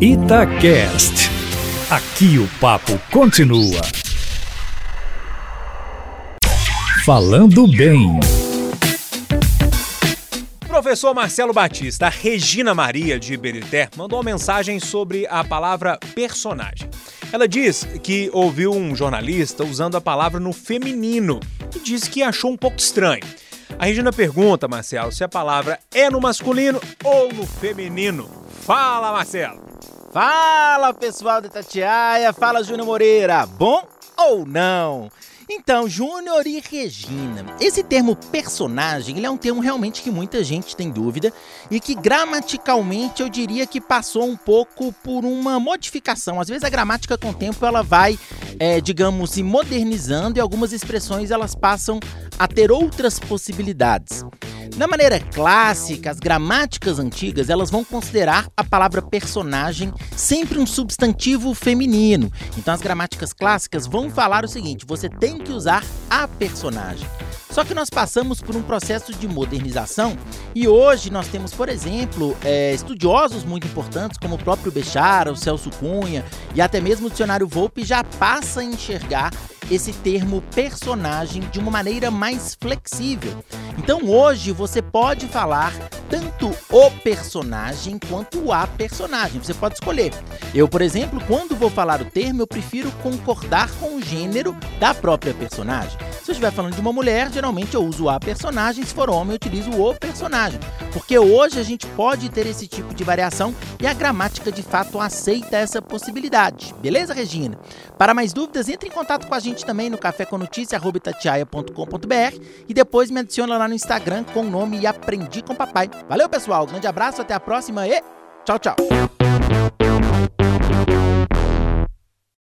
Itacast. Aqui o papo continua. Falando bem. Professor Marcelo Batista, a Regina Maria de Iberité mandou uma mensagem sobre a palavra personagem. Ela diz que ouviu um jornalista usando a palavra no feminino e disse que achou um pouco estranho. A Regina pergunta, Marcelo, se a palavra é no masculino ou no feminino. Fala, Marcelo! Fala pessoal da Tatiaia, fala Júnior Moreira, bom ou não? Então, Júnior e Regina. Esse termo personagem, ele é um termo realmente que muita gente tem dúvida e que gramaticalmente eu diria que passou um pouco por uma modificação. Às vezes a gramática com o tempo ela vai, é, digamos, se modernizando e algumas expressões elas passam a ter outras possibilidades. Na maneira clássica, as gramáticas antigas, elas vão considerar a palavra personagem sempre um substantivo feminino. Então as gramáticas clássicas vão falar o seguinte: você tem que usar a personagem. Só que nós passamos por um processo de modernização e hoje nós temos, por exemplo, é, estudiosos muito importantes, como o próprio Bechara, o Celso Cunha e até mesmo o dicionário Volpe já passa a enxergar esse termo personagem de uma maneira mais flexível. Então hoje você pode falar tanto o personagem quanto a personagem. Você pode escolher. Eu, por exemplo, quando vou falar o termo, eu prefiro concordar com o gênero da própria personagem. Se eu estiver falando de uma mulher, geralmente eu uso a personagem, se for homem, eu utilizo o personagem. Porque hoje a gente pode ter esse tipo de variação e a gramática de fato aceita essa possibilidade. Beleza, Regina? Para mais dúvidas, entre em contato com a gente também no caféconotícia.com.br e depois me adiciona lá no Instagram com o nome Aprendi com Papai. Valeu, pessoal. Grande abraço, até a próxima e tchau, tchau.